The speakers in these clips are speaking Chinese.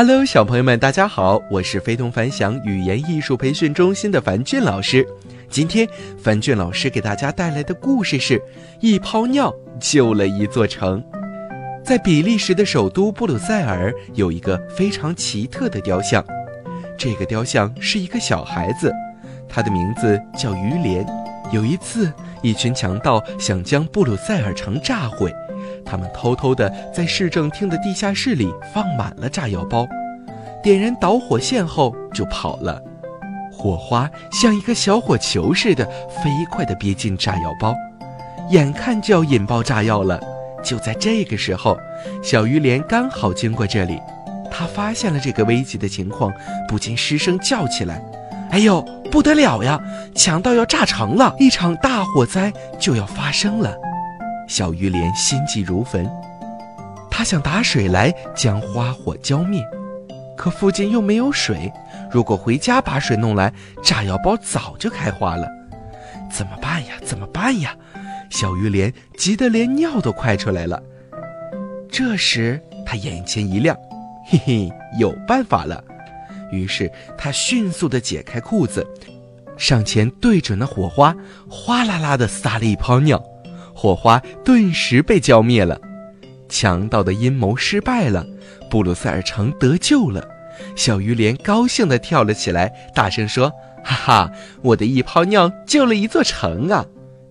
Hello，小朋友们，大家好，我是非同凡响语言艺术培训中心的樊俊老师。今天，樊俊老师给大家带来的故事是一泡尿救了一座城。在比利时的首都布鲁塞尔，有一个非常奇特的雕像。这个雕像是一个小孩子，他的名字叫于连。有一次，一群强盗想将布鲁塞尔城炸毁。他们偷偷地在市政厅的地下室里放满了炸药包，点燃导火线后就跑了。火花像一个小火球似的飞快地憋进炸药包，眼看就要引爆炸药了。就在这个时候，小鱼莲刚好经过这里，他发现了这个危急的情况，不禁失声叫起来：“哎呦，不得了呀！强盗要炸城了，一场大火灾就要发生了！”小鱼莲心急如焚，他想打水来将花火浇灭，可附近又没有水。如果回家把水弄来，炸药包早就开花了。怎么办呀？怎么办呀？小鱼莲急得连尿都快出来了。这时他眼前一亮，嘿嘿，有办法了。于是他迅速地解开裤子，上前对准那火花，哗啦啦地撒了一泡尿。火花顿时被浇灭了，强盗的阴谋失败了，布鲁塞尔城得救了。小鱼莲高兴地跳了起来，大声说：“哈哈，我的一泡尿救了一座城啊！”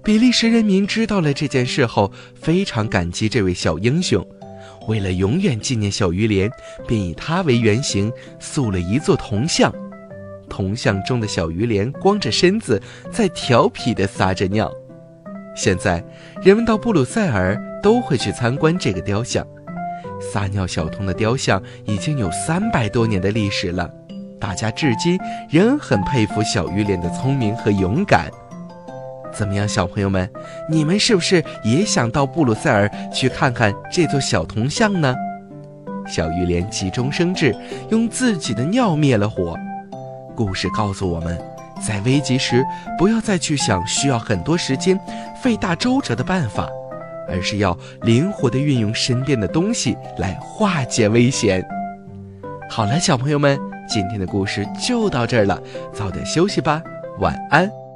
比利时人民知道了这件事后，非常感激这位小英雄。为了永远纪念小鱼莲，便以他为原型塑了一座铜像。铜像中的小鱼莲光着身子，在调皮地撒着尿。现在，人们到布鲁塞尔都会去参观这个雕像。撒尿小童的雕像已经有三百多年的历史了，大家至今仍很佩服小鱼莲的聪明和勇敢。怎么样，小朋友们，你们是不是也想到布鲁塞尔去看看这座小铜像呢？小鱼莲急中生智，用自己的尿灭了火。故事告诉我们。在危急时，不要再去想需要很多时间、费大周折的办法，而是要灵活的运用身边的东西来化解危险。好了，小朋友们，今天的故事就到这儿了，早点休息吧，晚安。